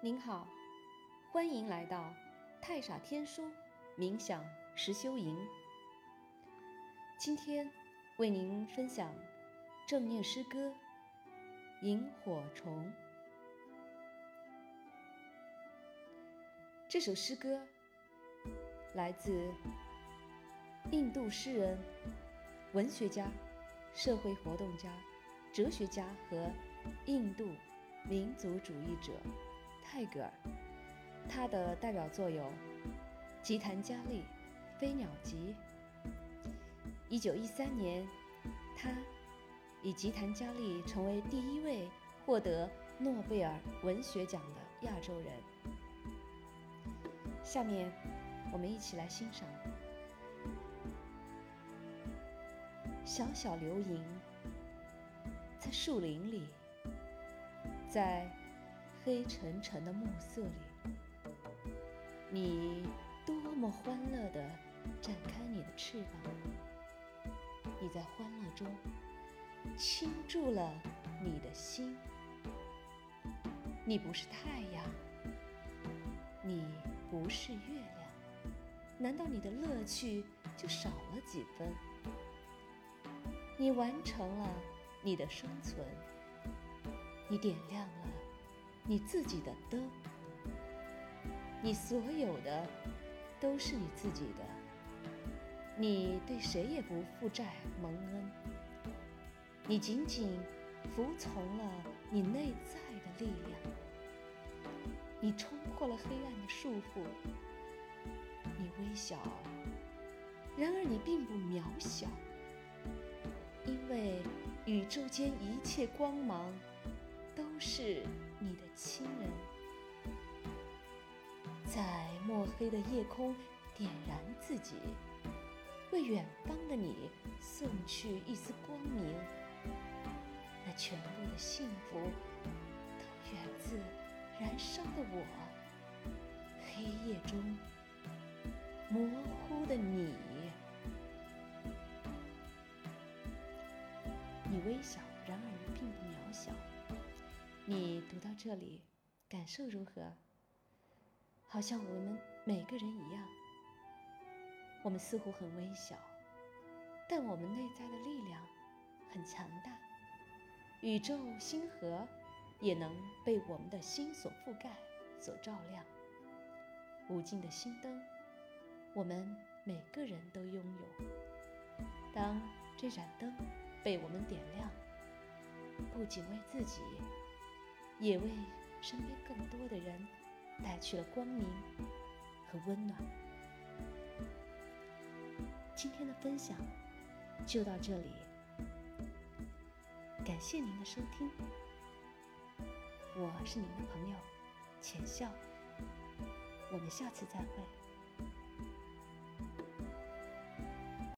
您好，欢迎来到太傻天书冥想实修营。今天为您分享正念诗歌《萤火虫》。这首诗歌来自印度诗人、文学家、社会活动家、哲学家和印度民族主义者。泰戈尔，他的代表作有《吉檀迦利》《飞鸟集》。一九一三年，他以《吉檀迦利》成为第一位获得诺贝尔文学奖的亚洲人。下面，我们一起来欣赏小小流萤，在树林里，在。黑沉沉的暮色里，你多么欢乐地展开你的翅膀！你在欢乐中倾注了你的心。你不是太阳，你不是月亮，难道你的乐趣就少了几分？你完成了你的生存，你点亮了。你自己的灯，你所有的都是你自己的，你对谁也不负债蒙恩，你仅仅服从了你内在的力量，你冲破了黑暗的束缚，你微小，然而你并不渺小，因为宇宙间一切光芒都是。你的亲人，在墨黑的夜空点燃自己，为远方的你送去一丝光明。那全部的幸福，都源自燃烧的我。黑夜中，模糊的你，你微小，然而你并不渺小。你读到这里，感受如何？好像我们每个人一样，我们似乎很微小，但我们内在的力量很强大。宇宙星河也能被我们的心所覆盖、所照亮。无尽的心灯，我们每个人都拥有。当这盏灯被我们点亮，不仅为自己。也为身边更多的人带去了光明和温暖。今天的分享就到这里，感谢您的收听，我是您的朋友浅笑，我们下次再会。